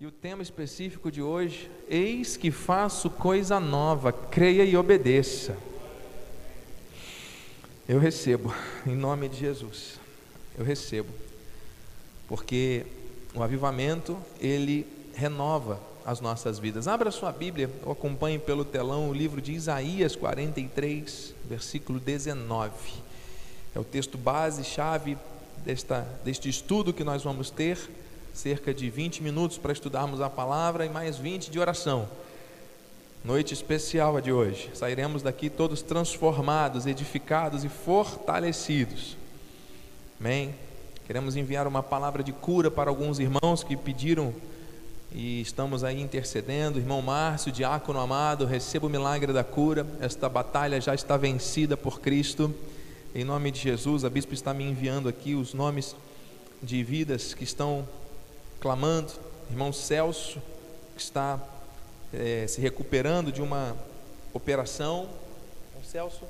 E o tema específico de hoje, eis que faço coisa nova, creia e obedeça. Eu recebo, em nome de Jesus. Eu recebo. Porque o avivamento, ele renova as nossas vidas. Abra sua Bíblia, ou acompanhe pelo telão o livro de Isaías 43, versículo 19. É o texto base, chave desta, deste estudo que nós vamos ter cerca de 20 minutos para estudarmos a palavra e mais 20 de oração. Noite especial a de hoje. Sairemos daqui todos transformados, edificados e fortalecidos. Amém. Queremos enviar uma palavra de cura para alguns irmãos que pediram e estamos aí intercedendo. Irmão Márcio, diácono amado, receba o milagre da cura. Esta batalha já está vencida por Cristo. Em nome de Jesus, a bispo está me enviando aqui os nomes de vidas que estão clamando. Irmão Celso, que está é, se recuperando de uma operação. Irmão Celso,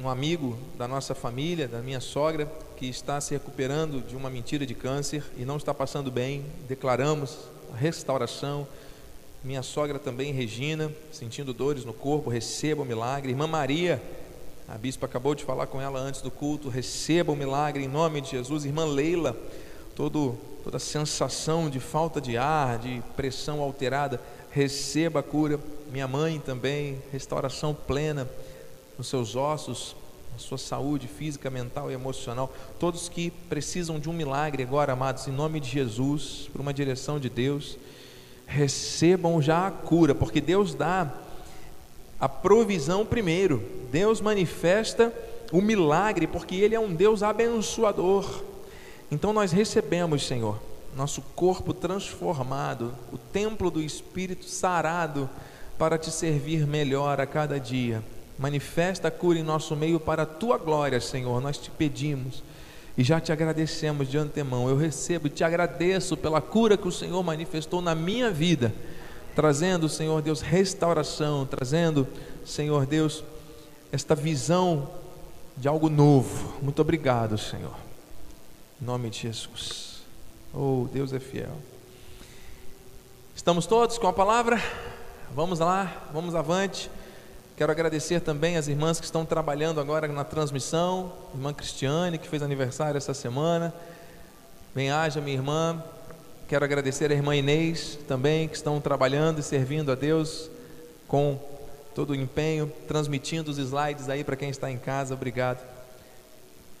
um amigo da nossa família, da minha sogra, que está se recuperando de uma mentira de câncer e não está passando bem. Declaramos a restauração. Minha sogra também, Regina, sentindo dores no corpo, receba o milagre. Irmã Maria, a bispa acabou de falar com ela antes do culto. Receba o milagre em nome de Jesus. Irmã Leila, todo, toda sensação de falta de ar, de pressão alterada, receba a cura. Minha mãe também, restauração plena nos seus ossos, na sua saúde física, mental e emocional. Todos que precisam de um milagre agora, amados, em nome de Jesus, por uma direção de Deus, recebam já a cura, porque Deus dá a provisão primeiro. Deus manifesta o milagre, porque Ele é um Deus abençoador. Então nós recebemos, Senhor, nosso corpo transformado, o templo do Espírito sarado, para te servir melhor a cada dia. Manifesta a cura em nosso meio para a tua glória, Senhor. Nós te pedimos e já te agradecemos de antemão. Eu recebo e te agradeço pela cura que o Senhor manifestou na minha vida trazendo, Senhor Deus, restauração, trazendo, Senhor Deus, esta visão de algo novo. Muito obrigado, Senhor. Em nome de Jesus. Oh, Deus é fiel. Estamos todos com a palavra? Vamos lá, vamos avante. Quero agradecer também as irmãs que estão trabalhando agora na transmissão. Irmã Cristiane, que fez aniversário essa semana. Bem-haja, minha irmã. Quero agradecer a irmã Inês também, que estão trabalhando e servindo a Deus com todo o empenho, transmitindo os slides aí para quem está em casa. Obrigado.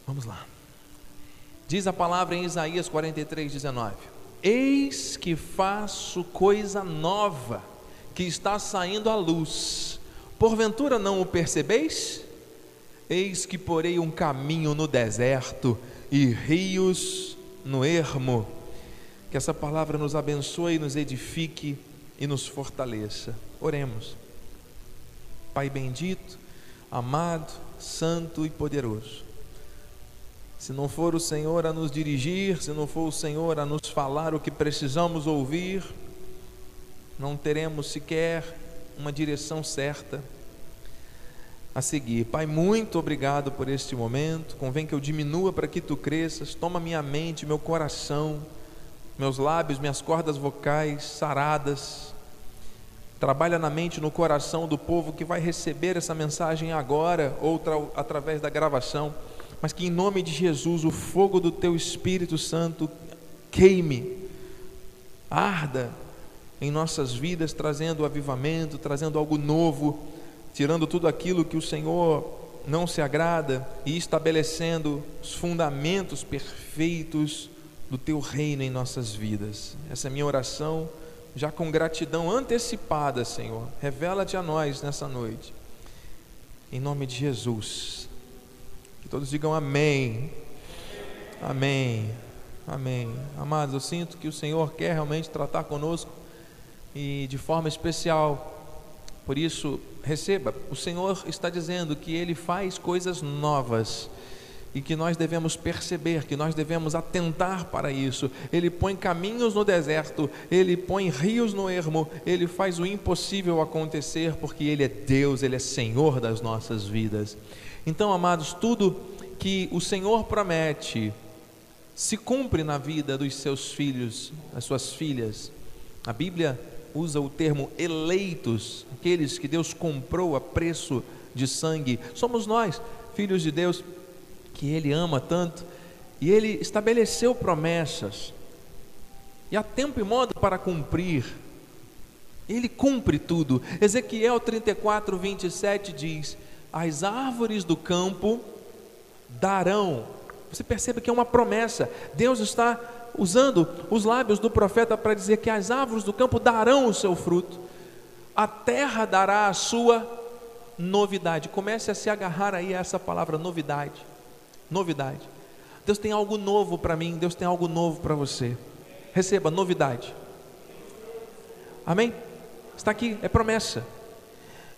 Vamos lá. Diz a palavra em Isaías 43, 19: Eis que faço coisa nova, que está saindo à luz. Porventura não o percebeis? Eis que porei um caminho no deserto e rios no ermo que essa palavra nos abençoe, nos edifique e nos fortaleça. Oremos. Pai bendito, amado, santo e poderoso. Se não for o Senhor a nos dirigir, se não for o Senhor a nos falar o que precisamos ouvir, não teremos sequer uma direção certa a seguir. Pai, muito obrigado por este momento. Convém que eu diminua para que tu cresças. Toma minha mente, meu coração meus lábios, minhas cordas vocais saradas. Trabalha na mente, no coração do povo que vai receber essa mensagem agora ou através da gravação, mas que em nome de Jesus o fogo do teu Espírito Santo queime, arda em nossas vidas, trazendo avivamento, trazendo algo novo, tirando tudo aquilo que o Senhor não se agrada e estabelecendo os fundamentos perfeitos do teu reino em nossas vidas. Essa é minha oração, já com gratidão antecipada, Senhor. Revela-te a nós nessa noite. Em nome de Jesus. Que todos digam amém. Amém. Amém. Amados, eu sinto que o Senhor quer realmente tratar conosco e de forma especial. Por isso, receba. O Senhor está dizendo que Ele faz coisas novas e que nós devemos perceber, que nós devemos atentar para isso. Ele põe caminhos no deserto, ele põe rios no ermo, ele faz o impossível acontecer, porque ele é Deus, ele é Senhor das nossas vidas. Então, amados, tudo que o Senhor promete se cumpre na vida dos seus filhos, das suas filhas. A Bíblia usa o termo eleitos, aqueles que Deus comprou a preço de sangue. Somos nós, filhos de Deus, que Ele ama tanto, e Ele estabeleceu promessas, e há tempo e modo para cumprir. Ele cumpre tudo. Ezequiel 34, 27 diz: As árvores do campo darão. Você percebe que é uma promessa. Deus está usando os lábios do profeta para dizer que as árvores do campo darão o seu fruto, a terra dará a sua novidade. Comece a se agarrar aí a essa palavra novidade. Novidade. Deus tem algo novo para mim, Deus tem algo novo para você. Receba novidade. Amém? Está aqui, é promessa.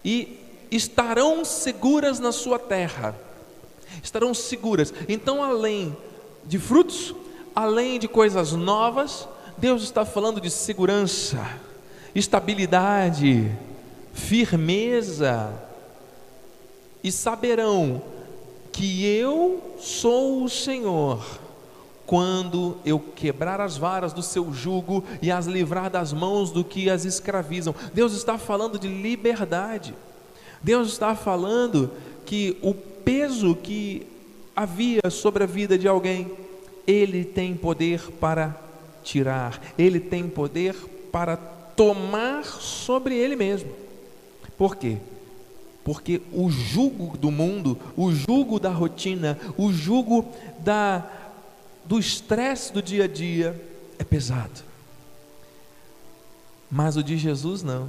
E estarão seguras na sua terra. Estarão seguras. Então, além de frutos, além de coisas novas, Deus está falando de segurança, estabilidade, firmeza, e saberão que eu sou o Senhor, quando eu quebrar as varas do seu jugo e as livrar das mãos do que as escravizam. Deus está falando de liberdade. Deus está falando que o peso que havia sobre a vida de alguém ele tem poder para tirar, Ele tem poder para tomar sobre Ele mesmo. Por quê? Porque o jugo do mundo, o jugo da rotina, o jugo da, do estresse do dia a dia é pesado. Mas o de Jesus não.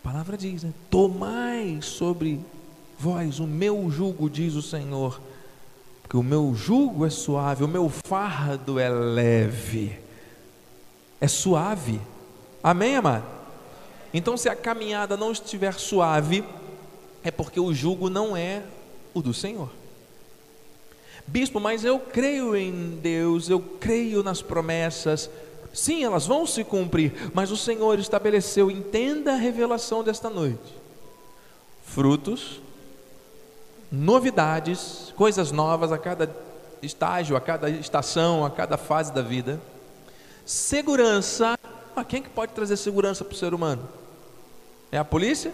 A palavra diz: né? Tomai sobre vós o meu jugo, diz o Senhor, que o meu jugo é suave, o meu fardo é leve, é suave. Amém, amado? Então, se a caminhada não estiver suave, é porque o jugo não é o do Senhor. Bispo, mas eu creio em Deus, eu creio nas promessas. Sim, elas vão se cumprir, mas o Senhor estabeleceu, entenda a revelação desta noite: frutos novidades, coisas novas a cada estágio, a cada estação, a cada fase da vida. Segurança. Ah, quem que pode trazer segurança para o ser humano? É a polícia?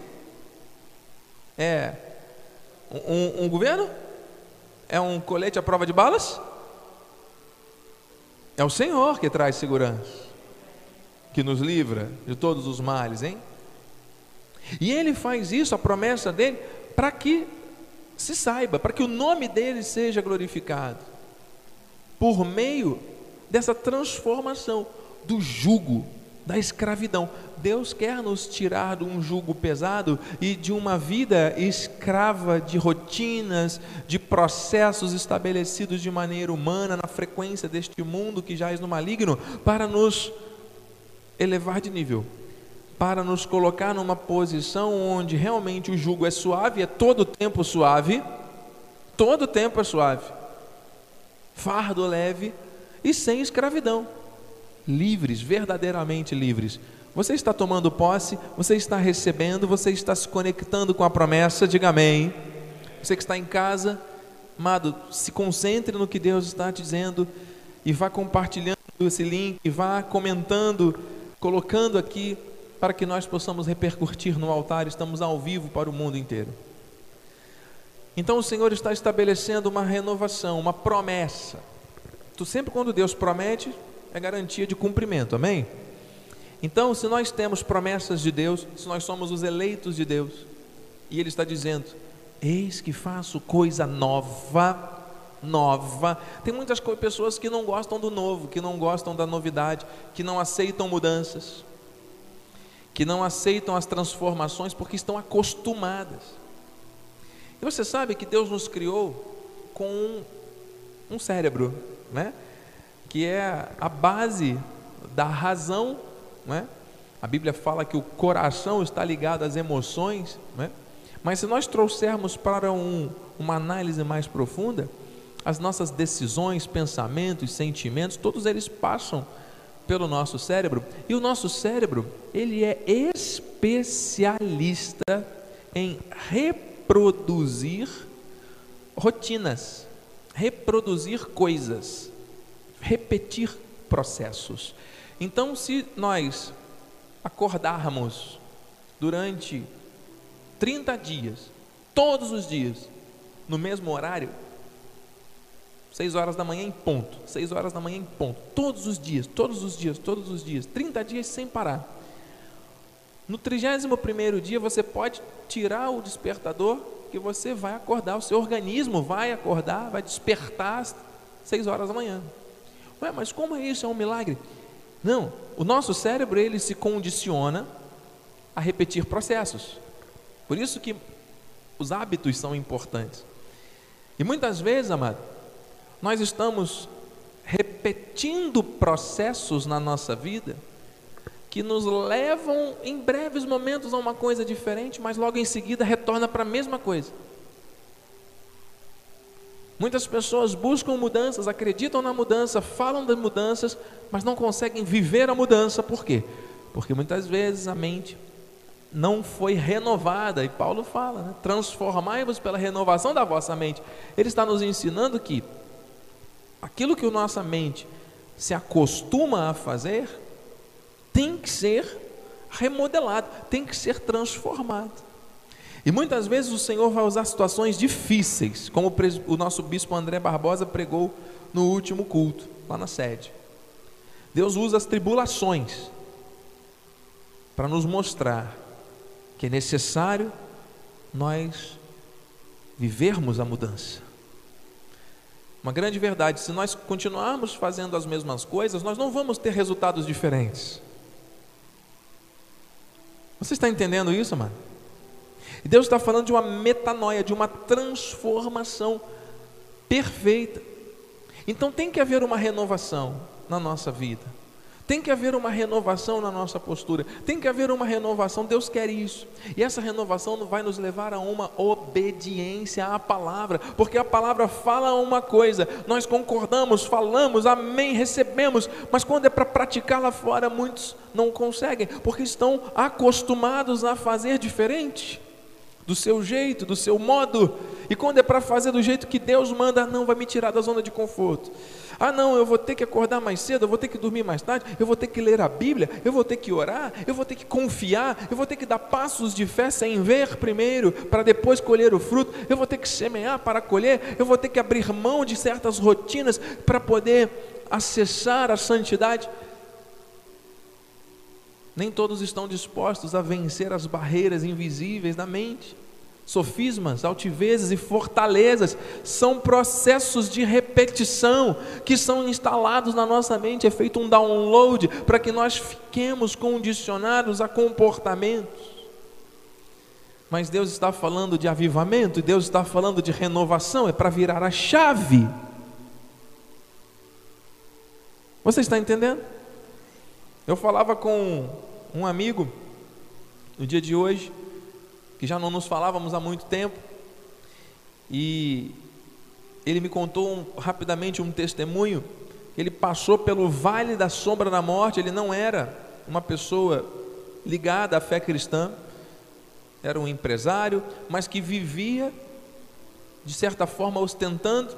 É um, um governo? É um colete à prova de balas? É o Senhor que traz segurança, que nos livra de todos os males, hein? E Ele faz isso, a promessa dele, para que se saiba, para que o nome dele seja glorificado, por meio dessa transformação do jugo, da escravidão. Deus quer nos tirar de um jugo pesado e de uma vida escrava de rotinas, de processos estabelecidos de maneira humana, na frequência deste mundo que é no maligno, para nos elevar de nível para nos colocar numa posição onde realmente o jugo é suave, é todo o tempo suave, todo o tempo é suave, fardo leve e sem escravidão, livres, verdadeiramente livres. Você está tomando posse, você está recebendo, você está se conectando com a promessa, diga amém. Você que está em casa, amado, se concentre no que Deus está dizendo e vá compartilhando esse link, e vá comentando, colocando aqui para que nós possamos repercutir no altar, estamos ao vivo para o mundo inteiro. Então o Senhor está estabelecendo uma renovação, uma promessa. Tu sempre quando Deus promete, é garantia de cumprimento, amém? Então, se nós temos promessas de Deus, se nós somos os eleitos de Deus, e Ele está dizendo: Eis que faço coisa nova, nova. Tem muitas pessoas que não gostam do novo, que não gostam da novidade, que não aceitam mudanças que não aceitam as transformações porque estão acostumadas. E você sabe que Deus nos criou com um, um cérebro, né? Que é a base da razão. Né? A Bíblia fala que o coração está ligado às emoções, né? mas se nós trouxermos para um, uma análise mais profunda, as nossas decisões, pensamentos, sentimentos, todos eles passam pelo nosso cérebro, e o nosso cérebro, ele é especialista em reproduzir rotinas. reproduzir coisas, repetir processos. Então, se nós acordarmos durante 30 dias, todos os dias, no mesmo horário, 6 horas da manhã em ponto, 6 horas da manhã em ponto, todos os dias, todos os dias, todos os dias, 30 dias sem parar. No 31 dia você pode tirar o despertador que você vai acordar, o seu organismo vai acordar, vai despertar às 6 horas da manhã. Ué, mas como é isso? É um milagre? Não, o nosso cérebro ele se condiciona a repetir processos. Por isso que os hábitos são importantes. E muitas vezes, amado, nós estamos repetindo processos na nossa vida que nos levam em breves momentos a uma coisa diferente, mas logo em seguida retorna para a mesma coisa. Muitas pessoas buscam mudanças, acreditam na mudança, falam das mudanças, mas não conseguem viver a mudança. Por quê? Porque muitas vezes a mente não foi renovada, e Paulo fala, né? transformai-vos pela renovação da vossa mente. Ele está nos ensinando que aquilo que a nossa mente se acostuma a fazer, tem que ser remodelado, tem que ser transformado. E muitas vezes o Senhor vai usar situações difíceis, como o nosso bispo André Barbosa pregou no último culto, lá na sede. Deus usa as tribulações para nos mostrar que é necessário nós vivermos a mudança. Uma grande verdade, se nós continuarmos fazendo as mesmas coisas, nós não vamos ter resultados diferentes. Você está entendendo isso, mano? E Deus está falando de uma metanoia, de uma transformação perfeita. Então tem que haver uma renovação na nossa vida. Tem que haver uma renovação na nossa postura, tem que haver uma renovação, Deus quer isso, e essa renovação vai nos levar a uma obediência à palavra, porque a palavra fala uma coisa, nós concordamos, falamos, amém, recebemos, mas quando é para praticar lá fora, muitos não conseguem, porque estão acostumados a fazer diferente, do seu jeito, do seu modo, e quando é para fazer do jeito que Deus manda, não vai me tirar da zona de conforto. Ah, não, eu vou ter que acordar mais cedo, eu vou ter que dormir mais tarde, eu vou ter que ler a Bíblia, eu vou ter que orar, eu vou ter que confiar, eu vou ter que dar passos de fé sem ver primeiro, para depois colher o fruto, eu vou ter que semear para colher, eu vou ter que abrir mão de certas rotinas para poder acessar a santidade. Nem todos estão dispostos a vencer as barreiras invisíveis da mente. Sofismas, altivezes e fortalezas são processos de repetição que são instalados na nossa mente, é feito um download para que nós fiquemos condicionados a comportamentos. Mas Deus está falando de avivamento, Deus está falando de renovação, é para virar a chave. Você está entendendo? Eu falava com um amigo no dia de hoje, que já não nos falávamos há muito tempo, e ele me contou um, rapidamente um testemunho. Ele passou pelo vale da sombra da morte, ele não era uma pessoa ligada à fé cristã, era um empresário, mas que vivia, de certa forma, ostentando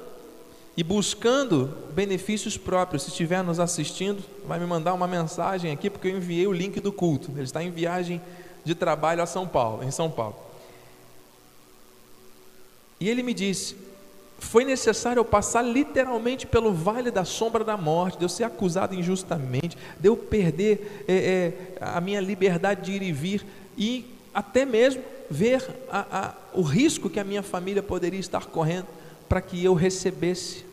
e buscando benefícios próprios. Se estiver nos assistindo, vai me mandar uma mensagem aqui, porque eu enviei o link do culto. Ele está em viagem de trabalho a São Paulo, em São Paulo. E ele me disse: foi necessário eu passar literalmente pelo vale da sombra da morte, de eu ser acusado injustamente, de eu perder é, é, a minha liberdade de ir e vir, e até mesmo ver a, a, o risco que a minha família poderia estar correndo para que eu recebesse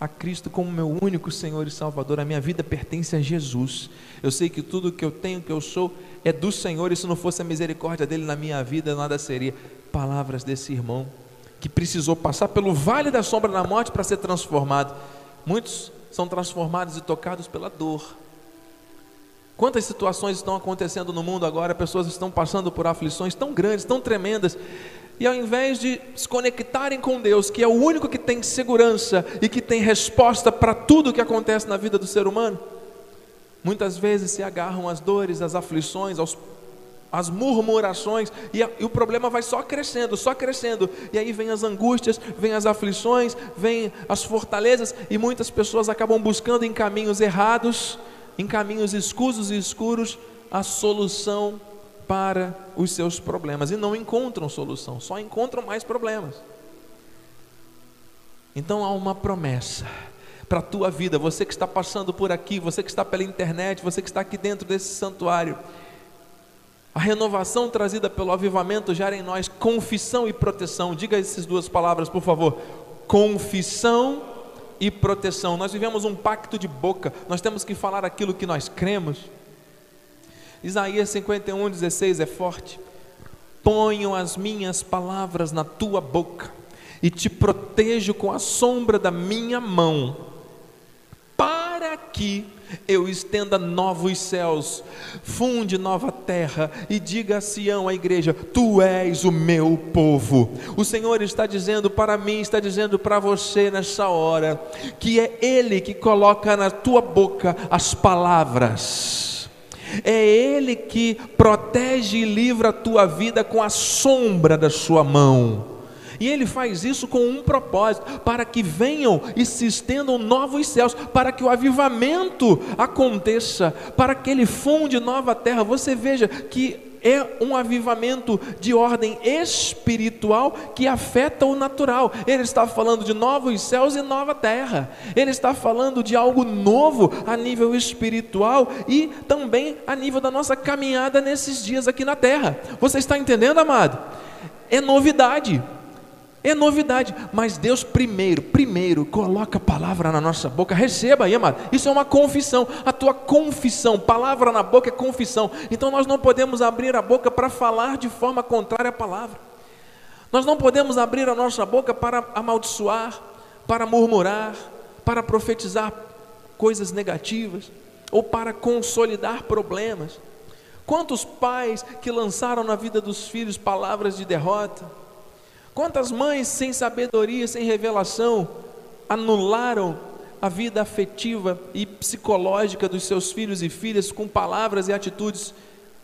a Cristo como meu único Senhor e Salvador. A minha vida pertence a Jesus. Eu sei que tudo que eu tenho, que eu sou, é do Senhor, e se não fosse a misericórdia dele na minha vida, nada seria. Palavras desse irmão que precisou passar pelo vale da sombra da morte para ser transformado. Muitos são transformados e tocados pela dor. Quantas situações estão acontecendo no mundo agora? Pessoas estão passando por aflições tão grandes, tão tremendas, e ao invés de se conectarem com Deus, que é o único que tem segurança e que tem resposta para tudo o que acontece na vida do ser humano, muitas vezes se agarram às dores, às aflições, aos, as murmurações, e, a, e, o problema vai só crescendo, só crescendo, e aí vem as angústias, vem as aflições, vem as fortalezas, e muitas pessoas acabam buscando em caminhos errados, em caminhos escusos e escuros, a solução para os seus problemas, e não encontram solução, só encontram mais problemas. Então há uma promessa para a tua vida, você que está passando por aqui, você que está pela internet, você que está aqui dentro desse santuário, a renovação trazida pelo avivamento gera em nós confissão e proteção. Diga essas duas palavras, por favor. Confissão e proteção. Nós vivemos um pacto de boca, nós temos que falar aquilo que nós cremos. Isaías 51, 16 é forte. Ponho as minhas palavras na tua boca e te protejo com a sombra da minha mão, para que eu estenda novos céus, funde nova terra e diga a Sião, a igreja: Tu és o meu povo. O Senhor está dizendo para mim, está dizendo para você nessa hora, que é Ele que coloca na tua boca as palavras. É Ele que protege e livra a tua vida com a sombra da sua mão. E ele faz isso com um propósito: para que venham e se estendam novos céus, para que o avivamento aconteça, para que ele funde nova terra. Você veja que é um avivamento de ordem espiritual que afeta o natural. Ele está falando de novos céus e nova terra. Ele está falando de algo novo a nível espiritual e também a nível da nossa caminhada nesses dias aqui na terra. Você está entendendo, amado? É novidade. É novidade, mas Deus primeiro, primeiro coloca a palavra na nossa boca. Receba aí, amado. Isso é uma confissão. A tua confissão, palavra na boca é confissão. Então nós não podemos abrir a boca para falar de forma contrária à palavra. Nós não podemos abrir a nossa boca para amaldiçoar, para murmurar, para profetizar coisas negativas ou para consolidar problemas. Quantos pais que lançaram na vida dos filhos palavras de derrota? Quantas mães sem sabedoria, sem revelação, anularam a vida afetiva e psicológica dos seus filhos e filhas com palavras e atitudes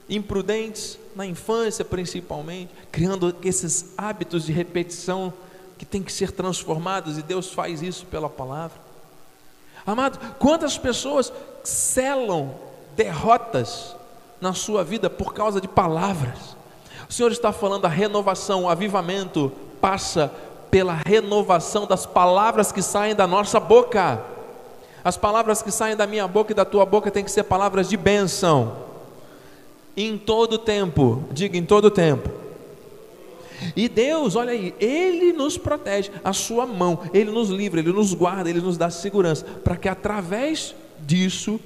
imprudentes, na infância principalmente, criando esses hábitos de repetição que têm que ser transformados e Deus faz isso pela palavra. Amado, quantas pessoas selam derrotas na sua vida por causa de palavras? O Senhor está falando a renovação, o avivamento passa pela renovação das palavras que saem da nossa boca. As palavras que saem da minha boca e da tua boca têm que ser palavras de bênção. Em todo tempo, diga em todo tempo. E Deus, olha aí, Ele nos protege, a Sua mão, Ele nos livra, Ele nos guarda, Ele nos dá segurança, para que através disso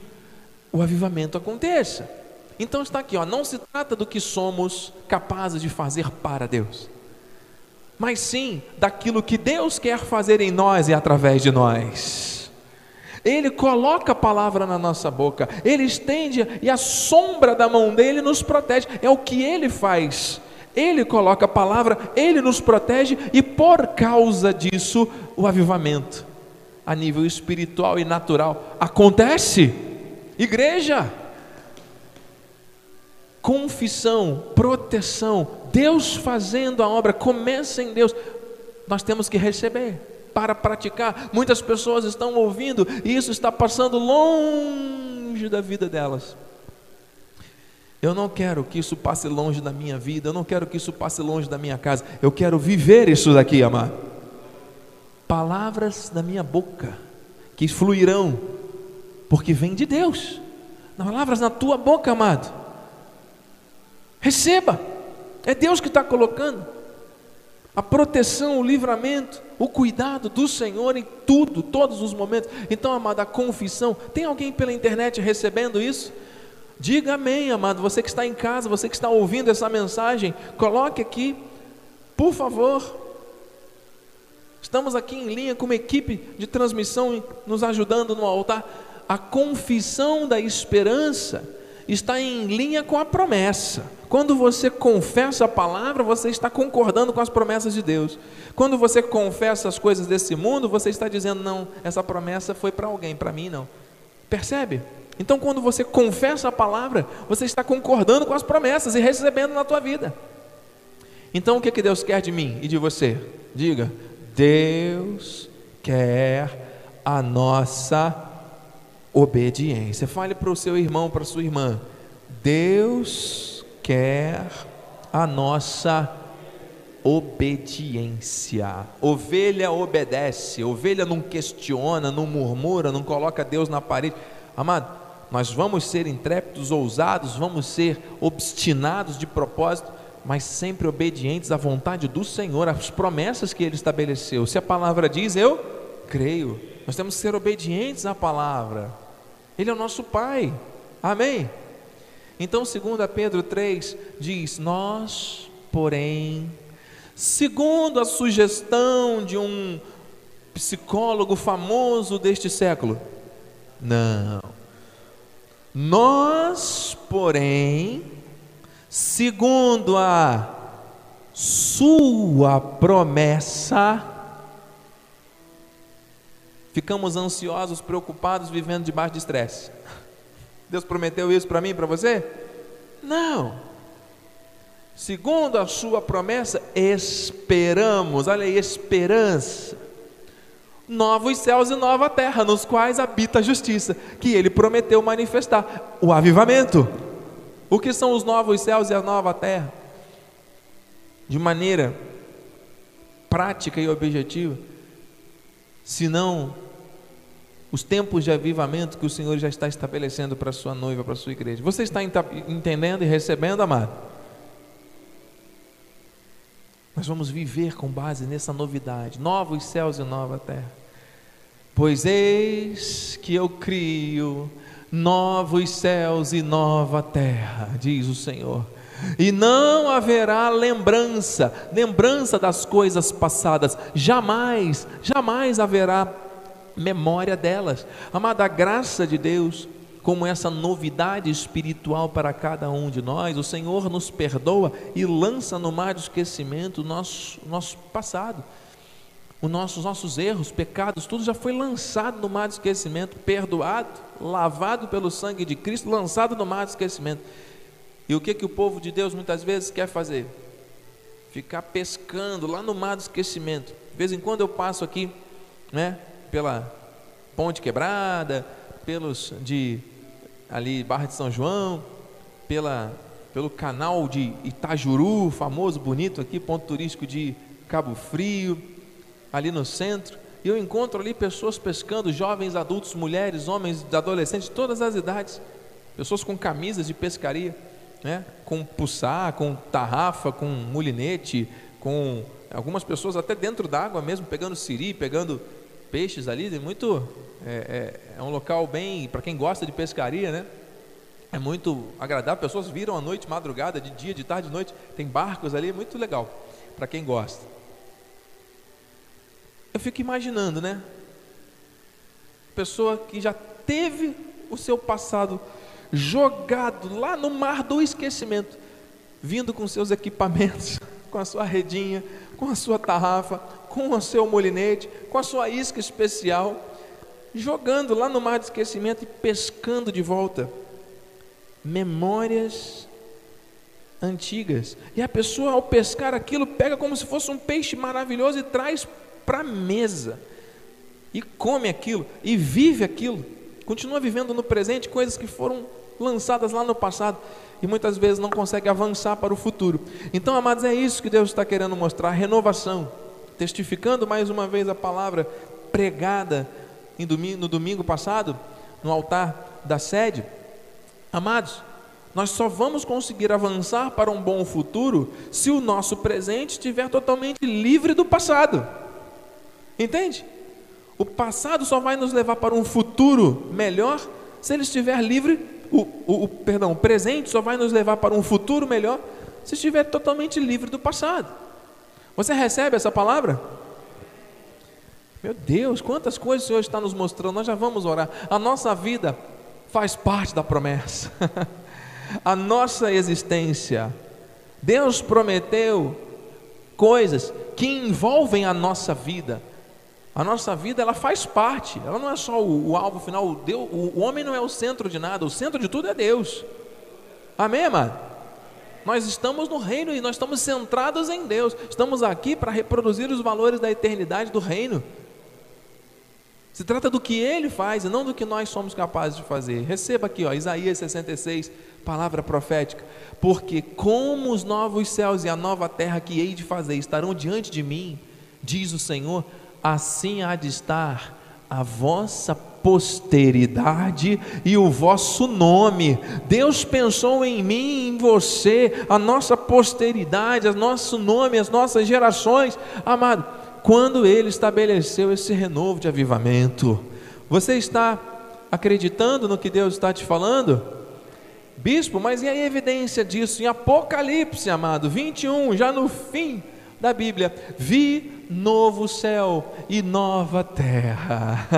o avivamento aconteça. Então está aqui, ó, não se trata do que somos capazes de fazer para Deus, mas sim daquilo que Deus quer fazer em nós e através de nós. Ele coloca a palavra na nossa boca, ele estende e a sombra da mão dele nos protege, é o que ele faz. Ele coloca a palavra, ele nos protege e por causa disso o avivamento a nível espiritual e natural acontece. Igreja, confissão, proteção, Deus fazendo a obra, começa em Deus. Nós temos que receber para praticar. Muitas pessoas estão ouvindo e isso está passando longe da vida delas. Eu não quero que isso passe longe da minha vida, eu não quero que isso passe longe da minha casa. Eu quero viver isso daqui, amado. Palavras da minha boca que fluirão, porque vem de Deus. Palavras na tua boca, amado Receba. É Deus que está colocando. A proteção, o livramento, o cuidado do Senhor em tudo, todos os momentos. Então, amada, a confissão. Tem alguém pela internet recebendo isso? Diga amém, amado. Você que está em casa, você que está ouvindo essa mensagem, coloque aqui, por favor. Estamos aqui em linha com uma equipe de transmissão nos ajudando no altar. A confissão da esperança está em linha com a promessa. Quando você confessa a palavra, você está concordando com as promessas de Deus. Quando você confessa as coisas desse mundo, você está dizendo: não, essa promessa foi para alguém, para mim não. Percebe? Então, quando você confessa a palavra, você está concordando com as promessas e recebendo na tua vida. Então, o que, que Deus quer de mim e de você? Diga: Deus quer a nossa obediência. Fale para o seu irmão, para a sua irmã: Deus quer a nossa obediência. Ovelha obedece, ovelha não questiona, não murmura, não coloca Deus na parede. Amado, nós vamos ser intrépidos, ousados, vamos ser obstinados de propósito, mas sempre obedientes à vontade do Senhor, às promessas que Ele estabeleceu. Se a palavra diz, eu creio. Nós temos que ser obedientes à palavra. Ele é o nosso Pai. Amém? Então, 2 Pedro 3 diz: Nós, porém, segundo a sugestão de um psicólogo famoso deste século, não, nós, porém, segundo a sua promessa, ficamos ansiosos, preocupados, vivendo debaixo de estresse. Deus prometeu isso para mim e para você? Não. Segundo a sua promessa, esperamos, olha aí, esperança novos céus e nova terra, nos quais habita a justiça, que ele prometeu manifestar. O avivamento. O que são os novos céus e a nova terra? De maneira prática e objetiva, senão os tempos de avivamento que o Senhor já está estabelecendo para a sua noiva, para a sua igreja. Você está entendendo e recebendo, amado? Nós vamos viver com base nessa novidade, novos céus e nova terra. Pois eis que eu crio novos céus e nova terra, diz o Senhor. E não haverá lembrança, lembrança das coisas passadas, jamais, jamais haverá memória delas. Amada, a graça de Deus como essa novidade espiritual para cada um de nós, o Senhor nos perdoa e lança no mar de esquecimento o nosso, nosso passado, os nossos, nossos erros, pecados, tudo já foi lançado no mar de esquecimento, perdoado, lavado pelo sangue de Cristo, lançado no mar de esquecimento. E o que, que o povo de Deus muitas vezes quer fazer? Ficar pescando lá no mar do esquecimento. De vez em quando eu passo aqui, né, pela ponte quebrada, pelos de ali Barra de São João, pela, pelo canal de Itajuru, famoso, bonito aqui, ponto turístico de Cabo Frio, ali no centro. E eu encontro ali pessoas pescando, jovens, adultos, mulheres, homens, adolescentes, de todas as idades, pessoas com camisas de pescaria, né? com puçá, com tarrafa, com mulinete, com algumas pessoas até dentro d'água mesmo, pegando siri, pegando peixes ali, muito é, é, é um local bem, para quem gosta de pescaria, né? É muito agradável, pessoas viram à noite, madrugada, de dia, de tarde, de noite, tem barcos ali, é muito legal, para quem gosta. Eu fico imaginando, né? Pessoa que já teve o seu passado jogado lá no mar do esquecimento, vindo com seus equipamentos, com a sua redinha, com a sua tarrafa, com o seu molinete, com a sua isca especial, jogando lá no mar de esquecimento e pescando de volta memórias antigas. E a pessoa, ao pescar aquilo, pega como se fosse um peixe maravilhoso e traz para a mesa. E come aquilo, e vive aquilo. Continua vivendo no presente coisas que foram lançadas lá no passado e muitas vezes não consegue avançar para o futuro. Então, amados, é isso que Deus está querendo mostrar: renovação, testificando mais uma vez a palavra pregada no domingo passado, no altar da sede, amados, nós só vamos conseguir avançar para um bom futuro se o nosso presente estiver totalmente livre do passado. Entende? O passado só vai nos levar para um futuro melhor se ele estiver livre. O, o, o, perdão, o presente só vai nos levar para um futuro melhor se estiver totalmente livre do passado. Você recebe essa palavra? Meu Deus, quantas coisas o Senhor está nos mostrando, nós já vamos orar. A nossa vida faz parte da promessa, a nossa existência. Deus prometeu coisas que envolvem a nossa vida, A nossa vida ela faz parte, ela não é só o, o alvo final. O, Deus, o, o homem não é o centro de nada, o centro de tudo é Deus. Amém, amado? Nós estamos no reino e nós estamos centrados em Deus. Estamos aqui para reproduzir os valores da eternidade do reino. Se trata do que ele faz e não do que nós somos capazes de fazer. Receba aqui, ó, Isaías 66, palavra profética. Porque como os novos céus e a nova terra que hei de fazer estarão diante de mim, diz o Senhor, assim há de estar a vossa posteridade e o vosso nome. Deus pensou em mim, em você, a nossa posteridade, o nosso nome, as nossas gerações, amado, quando Ele estabeleceu esse renovo de avivamento. Você está acreditando no que Deus está te falando? Bispo, mas e a evidência disso? Em Apocalipse, amado, 21, já no fim da Bíblia, vi novo céu e nova terra.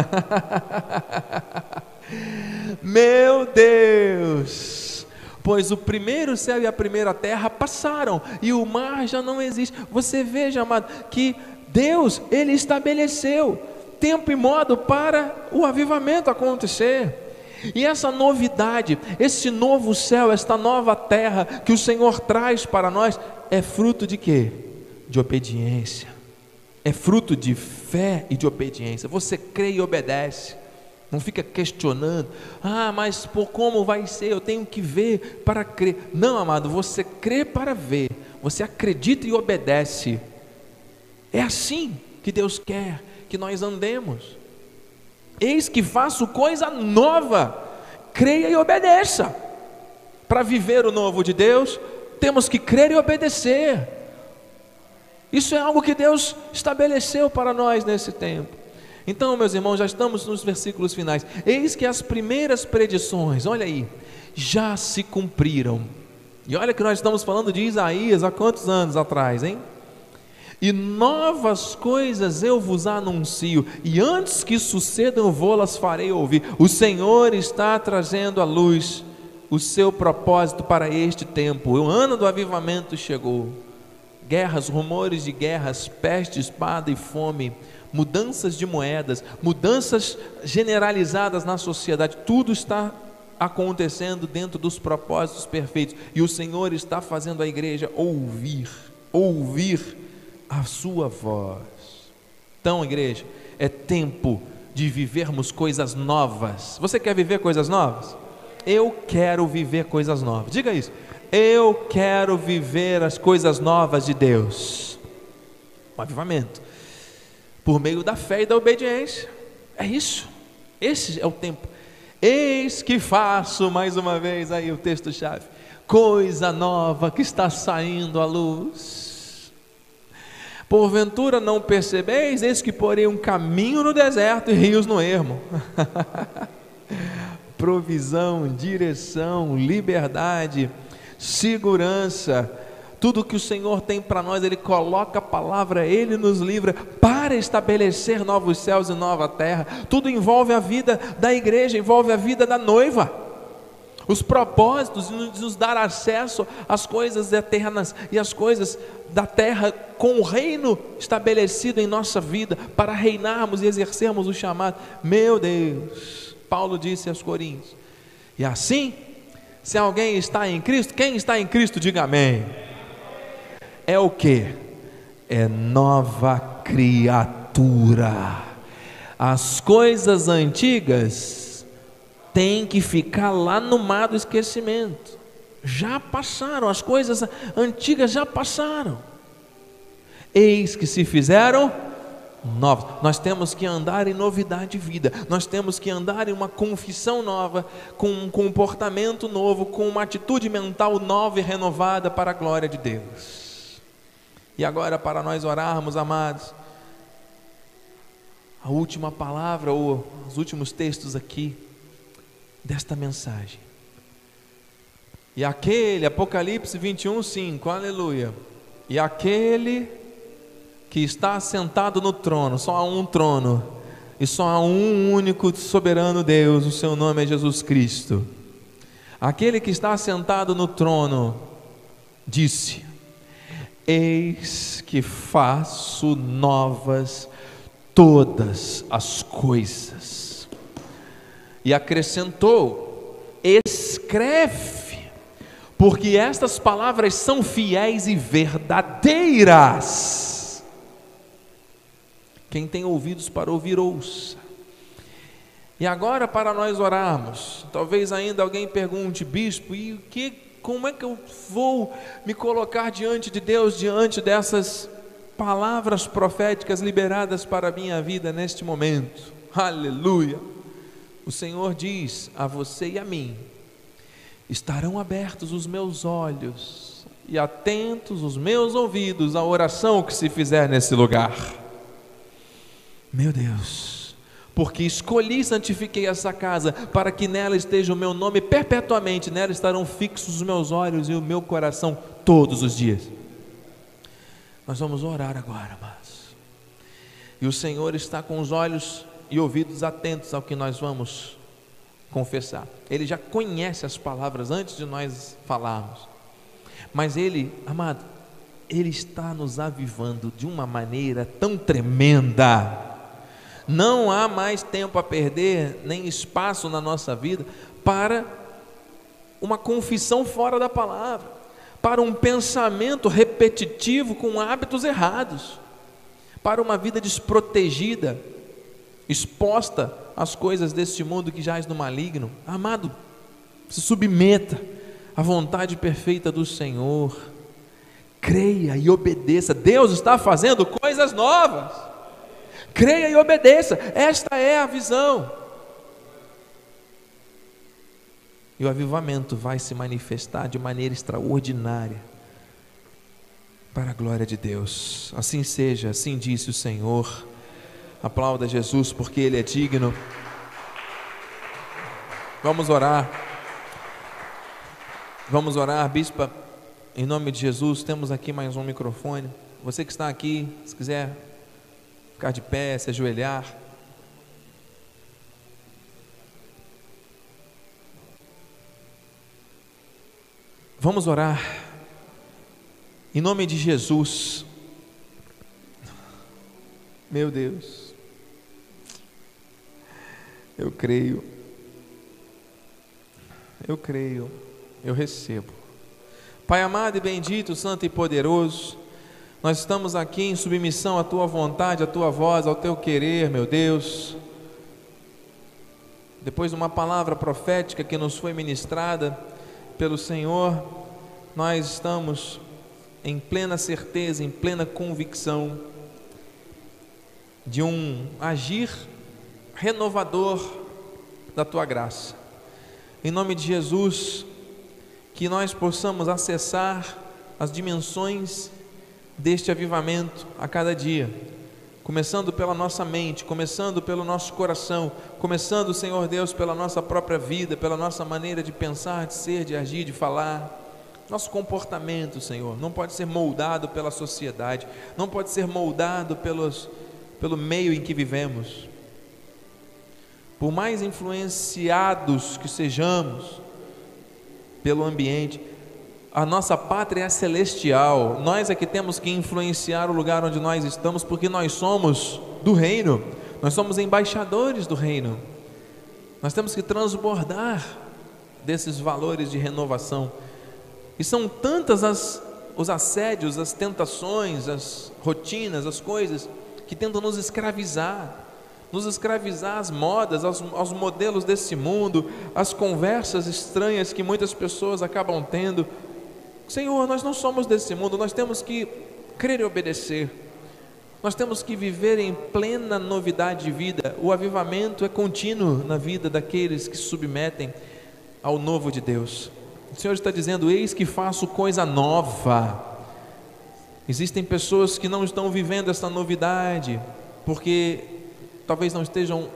Meu Deus! Pois o primeiro céu e a primeira terra passaram e o mar já não existe. Você veja, amado, que Deus, ele estabeleceu tempo e modo para o avivamento acontecer. E essa novidade, esse novo céu, esta nova terra que o Senhor traz para nós, é fruto de quê? De obediência. É fruto de fé e de obediência. Você crê e obedece. Não fica questionando, ah, mas por como vai ser? Eu tenho que ver para crer. Não, amado, você crê para ver. Você acredita e obedece. É assim que Deus quer que nós andemos. Eis que faço coisa nova, creia e obedeça. Para viver o novo de Deus, temos que crer e obedecer. Isso é algo que Deus estabeleceu para nós nesse tempo. Então, meus irmãos, já estamos nos versículos finais. Eis que as primeiras predições, olha aí, já se cumpriram. E olha que nós estamos falando de Isaías há quantos anos atrás, hein? E novas coisas eu vos anuncio, e antes que sucedam, vou-las farei ouvir. O Senhor está trazendo à luz o seu propósito para este tempo. O ano do avivamento chegou. Guerras, rumores de guerras, peste, espada e fome, mudanças de moedas, mudanças generalizadas na sociedade, tudo está acontecendo dentro dos propósitos perfeitos. E o Senhor está fazendo a igreja ouvir, ouvir a sua voz. Então, igreja, é tempo de vivermos coisas novas. Você quer viver coisas novas? Eu quero viver coisas novas. Diga isso. Eu quero viver as coisas novas de Deus. O avivamento. Por meio da fé e da obediência. É isso. Esse é o tempo. Eis que faço, mais uma vez aí o texto-chave, coisa nova que está saindo à luz Porventura não percebeis, eis que porei um caminho no deserto e rios no ermo. Provisão, direção, liberdade, segurança, tudo que o Senhor tem para nós, Ele coloca a palavra, Ele nos livra para estabelecer novos céus e nova terra. Tudo envolve a vida da igreja, envolve a vida da noiva os propósitos de nos dar acesso às coisas eternas e às coisas da terra com o reino estabelecido em nossa vida para reinarmos e exercermos o chamado. Meu Deus, Paulo disse aos Coríntios. E assim, se alguém está em Cristo, quem está em Cristo, diga amém. É o que? É nova criatura. As coisas antigas tem que ficar lá no mar do esquecimento. Já passaram, as coisas antigas já passaram. Eis que se fizeram novos. Nós temos que andar em novidade de vida. Nós temos que andar em uma confissão nova, com um comportamento novo, com uma atitude mental nova e renovada para a glória de Deus. E agora, para nós orarmos, amados, a última palavra, ou os últimos textos aqui, desta mensagem. E aquele, Apocalipse 21, 5, aleluia. E aquele que está sentado no trono, só há um trono, e só há um único soberano Deus, o seu nome é Jesus Cristo. Aquele que está sentado no trono disse: Eis que faço novas todas as coisas. E acrescentou: escreve, porque estas palavras são fiéis e verdadeiras. Quem tem ouvidos para ouvir, ouça. E agora, para nós orarmos, talvez ainda alguém pergunte, bispo, e o que, como é que eu vou me colocar diante de Deus, diante dessas palavras proféticas liberadas para a minha vida neste momento? Aleluia! O Senhor diz a você e a mim: estarão abertos os meus olhos e atentos os meus ouvidos à oração que se fizer nesse lugar. Meu Deus porque escolhi e santifiquei essa casa, para que nela esteja o meu nome perpetuamente, nela estarão fixos os meus olhos e o meu coração todos os dias. Nós vamos orar agora, amados. E o Senhor está com os olhos e ouvidos atentos ao que nós vamos confessar. Ele já conhece as palavras antes de nós falarmos. Mas ele, amado, ele está nos avivando de uma maneira tão tremenda não há mais tempo a perder, nem espaço na nossa vida para uma confissão fora da palavra, para um pensamento repetitivo com hábitos errados, para uma vida desprotegida, exposta às coisas deste mundo que jaz no maligno. Amado, se submeta à vontade perfeita do Senhor. Creia e obedeça. Deus está fazendo coisas novas creia e obedeça. Esta é a visão. E o avivamento vai se manifestar de maneira extraordinária para a glória de Deus. Assim seja, assim disse o Senhor. Aplauda Jesus porque Ele é digno. Vamos orar. Vamos orar, bispa. Em nome de Jesus, temos aqui mais um microfone. Você que está aqui, se quiser ficar de pé, se ajoelhar. Vamos orar. Em nome de Jesus. Meu Deus. Eu creio. Eu creio. Eu recebo. Pai amado e bendito, santo e poderoso, nós estamos aqui em submissão à tua vontade, à tua voz, ao teu querer, meu Deus. Depois de uma palavra profética que nos foi ministrada pelo Senhor, nós estamos em plena certeza, em plena convicção de um agir renovador da tua graça. Em nome de Jesus, que nós possamos acessar as dimensões deste avivamento a cada dia, começando pela nossa mente, começando pelo nosso coração, começando, Senhor Deus, pela nossa própria vida, pela nossa maneira de pensar, de ser, de agir, de falar. Nosso comportamento, Senhor, não pode ser moldado pela sociedade, não pode ser moldado pelos, pelo meio em que vivemos. Por mais influenciados que sejamos pelo ambiente, a nossa pátria é celestial. Nós é que temos que influenciar o lugar onde nós estamos, porque nós somos do reino. Nós somos embaixadores do reino. Nós temos que transbordar desses valores de renovação. E são tantas as, os assédios, as tentações, as rotinas, as coisas que tentam nos escravizar nos escravizar às modas, aos, aos, modelos desse mundo, às conversas estranhas que muitas pessoas acabam tendo, Senhor, nós não somos desse mundo, nós temos que crer e obedecer. Nós temos que viver em plena novidade de vida. O avivamento é contínuo na vida daqueles que se submetem ao novo de Deus. O Senhor está dizendo: Eis que faço coisa nova. Existem pessoas que não estão vivendo essa novidade, porque talvez não estejam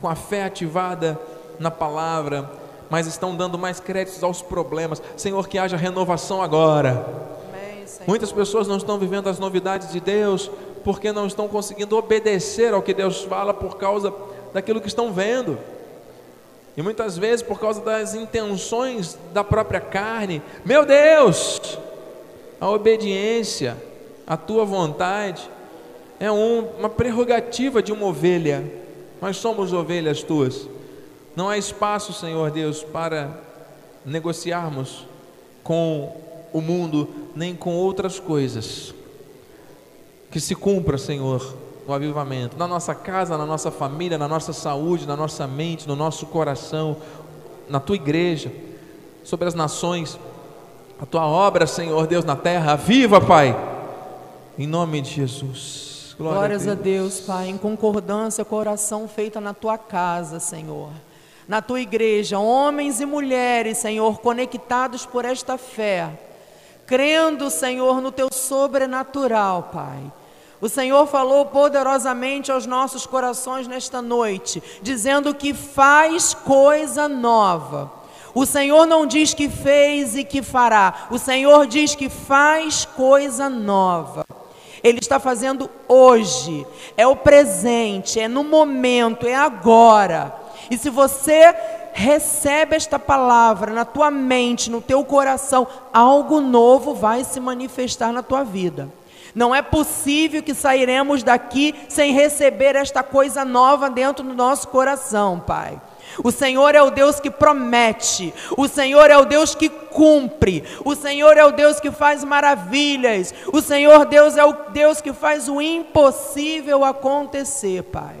com a fé ativada na palavra, mas estão dando mais créditos aos problemas. Senhor, que haja renovação agora. Amém, Muitas pessoas não estão vivendo as novidades de Deus porque não estão conseguindo obedecer ao que Deus fala por causa daquilo que estão vendo. E muitas vezes por causa das intenções da própria carne. Meu Deus! A obediência, a tua vontade é um, uma prerrogativa de uma ovelha. Nós somos ovelhas tuas. Não há espaço, Senhor Deus, para negociarmos com o mundo, nem com outras coisas. Que se cumpra, Senhor, o avivamento, na nossa casa, na nossa família, na nossa saúde, na nossa mente, no nosso coração, na tua igreja, sobre as nações, a tua obra, Senhor Deus, na terra, viva, Pai, em nome de Jesus. Glória Glórias a Deus. a Deus, Pai, em concordância com a oração feita na tua casa, Senhor na tua igreja, homens e mulheres, Senhor, conectados por esta fé, crendo, Senhor, no teu sobrenatural, Pai. O Senhor falou poderosamente aos nossos corações nesta noite, dizendo que faz coisa nova. O Senhor não diz que fez e que fará, o Senhor diz que faz coisa nova. Ele está fazendo hoje, é o presente, é no momento, é agora. E se você recebe esta palavra na tua mente, no teu coração, algo novo vai se manifestar na tua vida. Não é possível que sairemos daqui sem receber esta coisa nova dentro do nosso coração, Pai. O Senhor é o Deus que promete, o Senhor é o Deus que cumpre, o Senhor é o Deus que faz maravilhas, o Senhor Deus é o Deus que faz o impossível acontecer, Pai.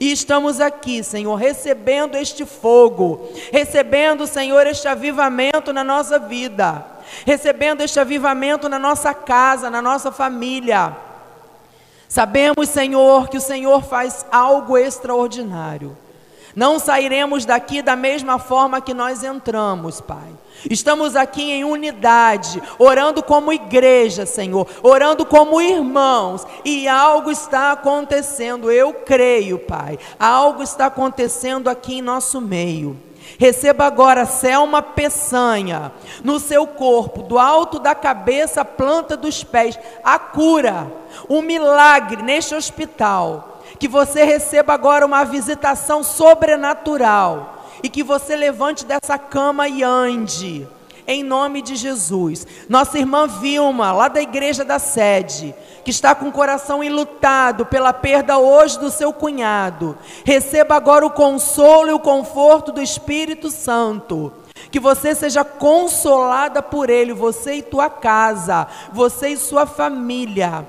E estamos aqui, Senhor, recebendo este fogo, recebendo, Senhor, este avivamento na nossa vida, recebendo este avivamento na nossa casa, na nossa família. Sabemos, Senhor, que o Senhor faz algo extraordinário. Não sairemos daqui da mesma forma que nós entramos, Pai. Estamos aqui em unidade, orando como igreja, Senhor, orando como irmãos, e algo está acontecendo, eu creio, Pai. Algo está acontecendo aqui em nosso meio. Receba agora, Selma Peçanha, no seu corpo, do alto da cabeça planta dos pés, a cura, um milagre neste hospital. Que você receba agora uma visitação sobrenatural e que você levante dessa cama e ande. Em nome de Jesus. Nossa irmã Vilma, lá da igreja da sede, que está com o coração enlutado pela perda hoje do seu cunhado, receba agora o consolo e o conforto do Espírito Santo. Que você seja consolada por ele, você e tua casa, você e sua família.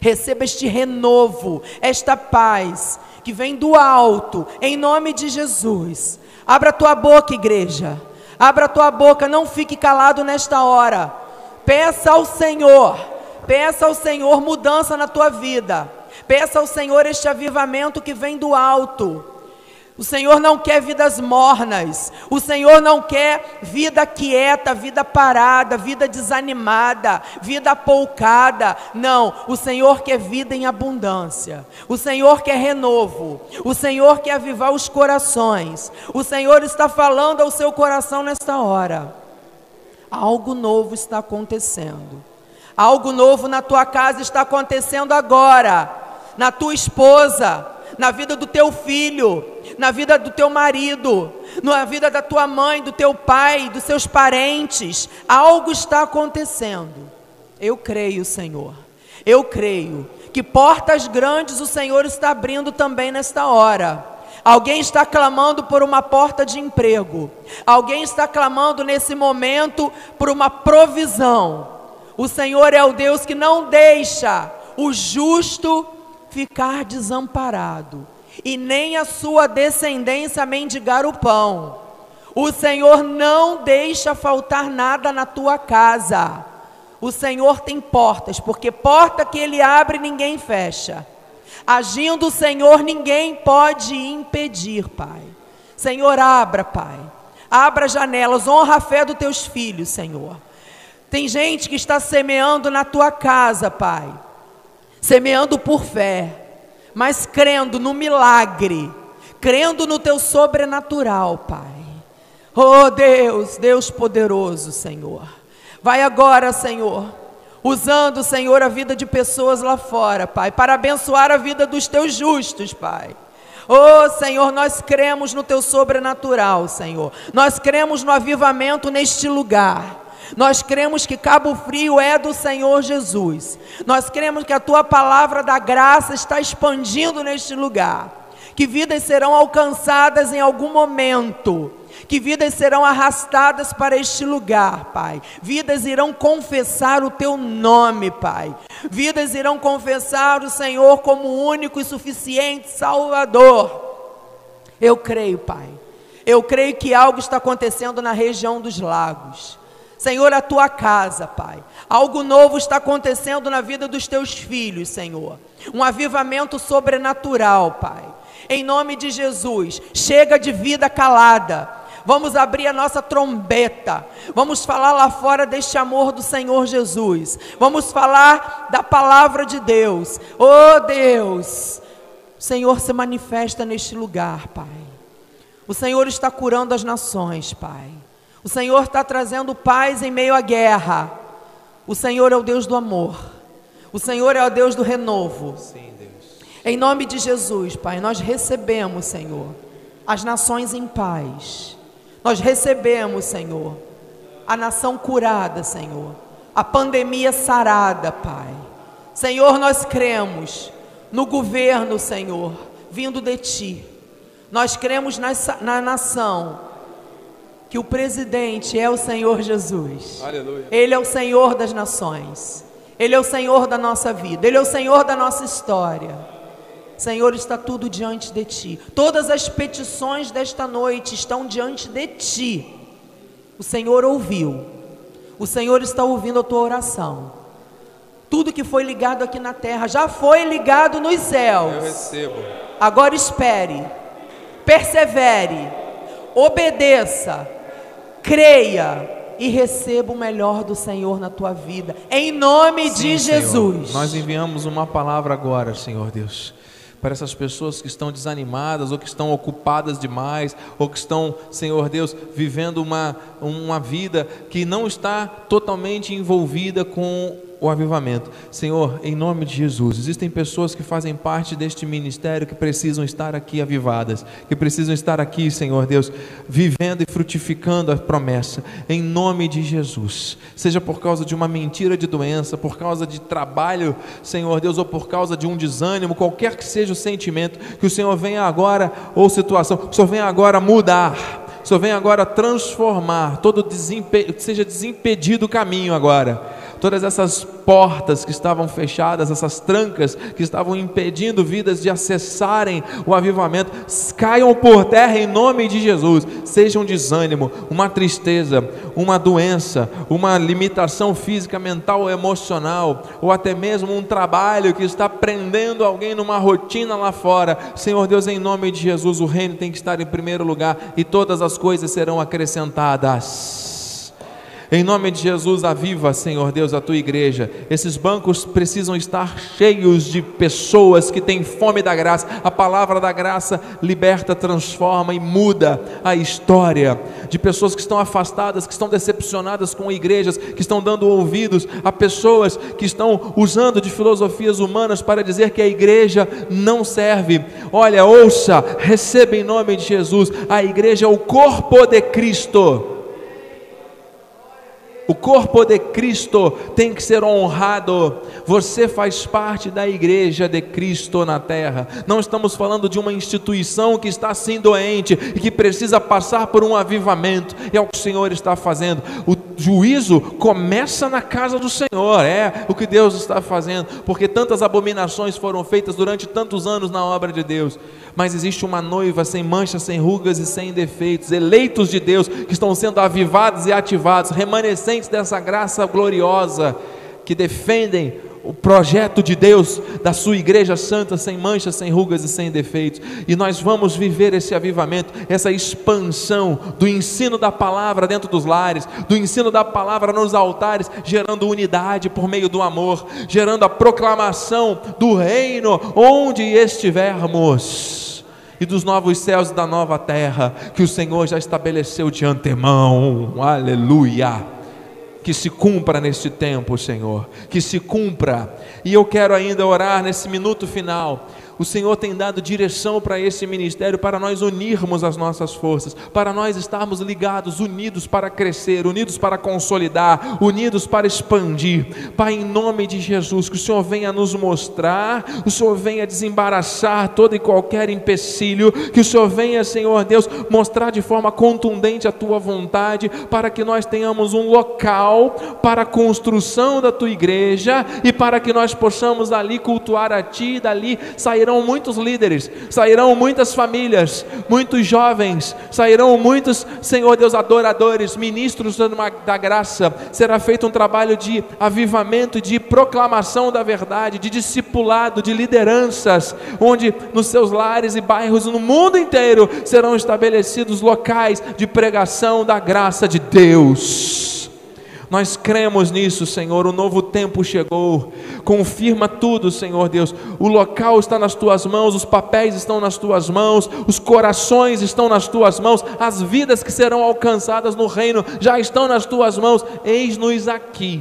Receba este renovo, esta paz que vem do alto, em nome de Jesus. Abra tua boca, igreja. Abra tua boca, não fique calado nesta hora. Peça ao Senhor, peça ao Senhor mudança na tua vida. Peça ao Senhor este avivamento que vem do alto. O Senhor não quer vidas mornas. O Senhor não quer vida quieta, vida parada, vida desanimada, vida apoucada. Não, o Senhor quer vida em abundância. O Senhor quer renovo. O Senhor quer avivar os corações. O Senhor está falando ao seu coração nesta hora. Algo novo está acontecendo. Algo novo na tua casa está acontecendo agora. Na tua esposa, na vida do teu filho, na vida do teu marido, na vida da tua mãe, do teu pai, dos seus parentes. Algo está acontecendo. Eu creio, Senhor. Eu creio que portas grandes o Senhor está abrindo também nesta hora. Alguém está clamando por uma porta de emprego. Alguém está clamando nesse momento por uma provisão. O Senhor é o Deus que não deixa o justo ficar desamparado e nem a sua descendência mendigar o pão. O Senhor não deixa faltar nada na tua casa. O Senhor tem portas, porque porta que Ele abre, ninguém fecha. Agindo o Senhor, ninguém pode impedir, Pai. Senhor, abra, Pai. Abra janelas, honra a fé dos teus filhos, Senhor. Tem gente que está semeando na tua casa, Pai. Semeando por fé mas crendo no milagre, crendo no teu sobrenatural, Pai. Oh Deus, Deus poderoso, Senhor. Vai agora, Senhor, usando, Senhor, a vida de pessoas lá fora, Pai, para abençoar a vida dos teus justos, Pai. Oh Senhor, nós cremos no teu sobrenatural, Senhor. Nós cremos no avivamento neste lugar. Nós cremos que Cabo Frio é do Senhor Jesus. Nós cremos que a tua palavra da graça está expandindo neste lugar. Que vidas serão alcançadas em algum momento. Que vidas serão arrastadas para este lugar, Pai. Vidas irão confessar o teu nome, Pai. Vidas irão confessar o Senhor como único e suficiente Salvador. Eu creio, Pai. Eu creio que algo está acontecendo na região dos lagos. Senhor, a tua casa, Pai. Algo novo está acontecendo na vida dos teus filhos, Senhor. Um avivamento sobrenatural, Pai. Em nome de Jesus, chega de vida calada. Vamos abrir a nossa trombeta. Vamos falar lá fora deste amor do Senhor Jesus. Vamos falar da palavra de Deus. Oh Deus, o Senhor se manifesta neste lugar, Pai. O Senhor está curando as nações, Pai. O Senhor está trazendo paz em meio à guerra. O Senhor é o Deus do amor. O Senhor é o Deus do renovo. Sim, Deus. Em nome de Jesus, Pai, nós recebemos, Senhor, as nações em paz. Nós recebemos, Senhor, a nação curada, Senhor. A pandemia sarada, Pai. Senhor, nós cremos no governo, Senhor, vindo de Ti. Nós cremos na, na nação que o presidente é o Senhor Jesus. Aleluia. Ele é o Senhor das nações. Ele é o Senhor da nossa vida. Ele é o Senhor da nossa história. Senhor, está tudo diante de ti. Todas as petições desta noite estão diante de ti. O Senhor ouviu. O Senhor está ouvindo a tua oração. Tudo que foi ligado aqui na terra já foi ligado nos céus. Eu recebo. Agora espere, persevere, obedeça, creia e receba o melhor do Senhor na tua vida. Em nome Sim, de Jesus. Senhor. Nós enviamos uma palavra agora, Senhor Deus para essas pessoas que estão desanimadas, ou que estão ocupadas demais, ou que estão, Senhor Deus, vivendo uma, uma vida que não está totalmente envolvida com o avivamento. Senhor, em nome de Jesus, existem pessoas que fazem parte deste ministério que precisam estar aqui avivadas, que precisam estar aqui, Senhor Deus, vivendo e frutificando a promessa, em nome de Jesus. Seja por causa de uma mentira de doença, por causa de trabalho, Senhor Deus, ou por causa de um desânimo, qualquer que seja o sentimento, que o Senhor venha agora, ou situação, que o Senhor venha agora mudar. O Senhor venha agora transformar, todo desimpe... seja desimpedido o caminho agora todas essas portas que estavam fechadas, essas trancas que estavam impedindo vidas de acessarem o avivamento, caiam por terra em nome de Jesus. Seja um desânimo, uma tristeza, uma doença, uma limitação física, mental ou emocional, ou até mesmo um trabalho que está prendendo alguém numa rotina lá fora. Senhor Deus, em nome de Jesus, o reino tem que estar em primeiro lugar e todas as coisas serão acrescentadas. Em nome de Jesus, aviva, Senhor Deus, a tua igreja. Esses bancos precisam estar cheios de pessoas que têm fome da graça. A palavra da graça liberta, transforma e muda a história de pessoas que estão afastadas, que estão decepcionadas com igrejas, que estão dando ouvidos a pessoas que estão usando de filosofias humanas para dizer que a igreja não serve. Olha, ouça, receba em nome de Jesus. A igreja é o corpo de Cristo. O corpo de Cristo tem que ser honrado. Você faz parte da igreja de Cristo na terra. Não estamos falando de uma instituição que está assim doente e que precisa passar por um avivamento. É o que o Senhor está fazendo. O juízo começa na casa do Senhor. É o que Deus está fazendo, porque tantas abominações foram feitas durante tantos anos na obra de Deus mas existe uma noiva sem manchas, sem rugas e sem defeitos, eleitos de Deus, que estão sendo avivados e ativados, remanescentes dessa graça gloriosa, que defendem o projeto de Deus, da sua igreja santa, sem manchas, sem rugas e sem defeitos. E nós vamos viver esse avivamento, essa expansão do ensino da palavra dentro dos lares, do ensino da palavra nos altares, gerando unidade por meio do amor, gerando a proclamação do reino onde estivermos. E dos novos céus e da nova terra que o Senhor já estabeleceu de antemão. Aleluia que se cumpra neste tempo, Senhor, que se cumpra. E eu quero ainda orar nesse minuto final O Senhor tem dado direção para esse ministério, para nós unirmos as nossas forças, para nós estarmos ligados, unidos para crescer, unidos para consolidar, unidos para expandir. Pai, em nome de Jesus, que o Senhor venha nos mostrar, o Senhor venha desembaraçar todo e qualquer empecilho, que o Senhor venha, Senhor Deus, mostrar de forma contundente a tua vontade, para que nós tenhamos um local para a construção da tua igreja e para que nós possamos ali cultuar a ti, dali sair sairão muitos líderes, sairão muitas famílias, muitos jovens, sairão muitos, Senhor Deus, adoradores, ministros da graça. Será feito um trabalho de avivamento, de proclamação da verdade, de discipulado, de lideranças, onde nos seus lares e bairros no mundo inteiro serão estabelecidos locais de pregação da graça de Deus. Nós cremos nisso, Senhor. O novo tempo chegou. Confirma tudo, Senhor Deus. O local está nas tuas mãos, os papéis estão nas tuas mãos, os corações estão nas tuas mãos, as vidas que serão alcançadas no reino já estão nas tuas mãos. Eis-nos aqui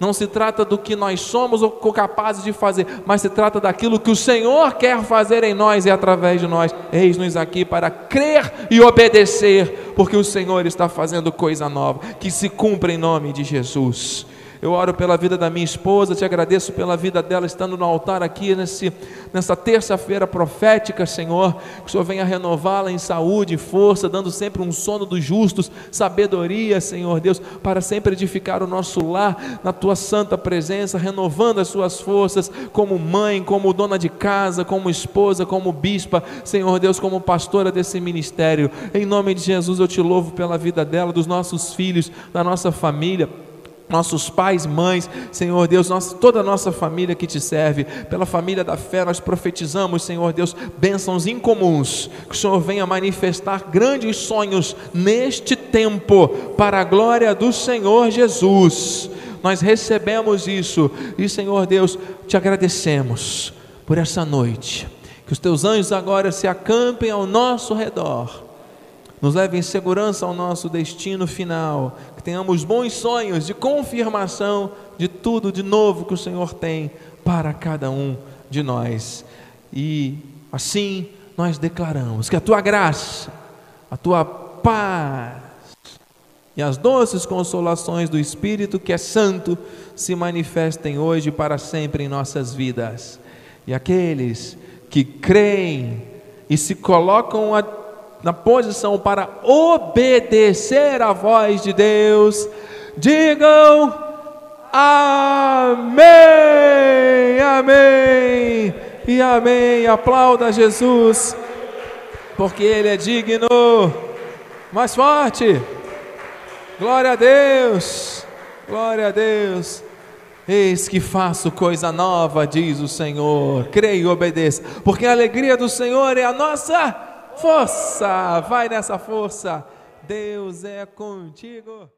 não se trata do que nós somos ou capazes de fazer, mas se trata daquilo que o Senhor quer fazer em nós e através de nós. Eis-nos aqui para crer e obedecer, porque o Senhor está fazendo coisa nova, que se cumpra em nome de Jesus. Eu oro pela vida da minha esposa, te agradeço pela vida dela estando no altar aqui nesse, nessa terça-feira profética, Senhor. Que o Senhor venha renová-la em saúde e força, dando sempre um sono dos justos, sabedoria, Senhor Deus, para sempre edificar o nosso lar na tua santa presença, renovando as suas forças como mãe, como dona de casa, como esposa, como bispa, Senhor Deus, como pastora desse ministério. Em nome de Jesus eu te louvo pela vida dela, dos nossos filhos, da nossa família nossos pais, mães, Senhor Deus, nossa, toda a nossa família que te serve, pela família da fé, nós profetizamos, Senhor Deus, bênçãos incomuns, que o Senhor venha manifestar grandes sonhos neste tempo, para a glória do Senhor Jesus. Nós recebemos isso e, Senhor Deus, te agradecemos por essa noite. Que os teus anjos agora se acampem ao nosso redor nos leve em segurança ao nosso destino final, tenhamos bons sonhos de confirmação de tudo de novo que o Senhor tem para cada um de nós. E assim nós declaramos que a tua graça, a tua paz e as doces consolações do Espírito que é santo se manifestem hoje para sempre em nossas vidas. E aqueles que creem e se colocam a na posição para obedecer à voz de Deus, digam amém, amém e amém. Aplauda Jesus, porque Ele é digno. Mais forte, glória a Deus, glória a Deus. Eis que faço coisa nova, diz o Senhor. Creia e obedeça, porque a alegria do Senhor é a nossa Força! Vai nessa força! Deus é contigo!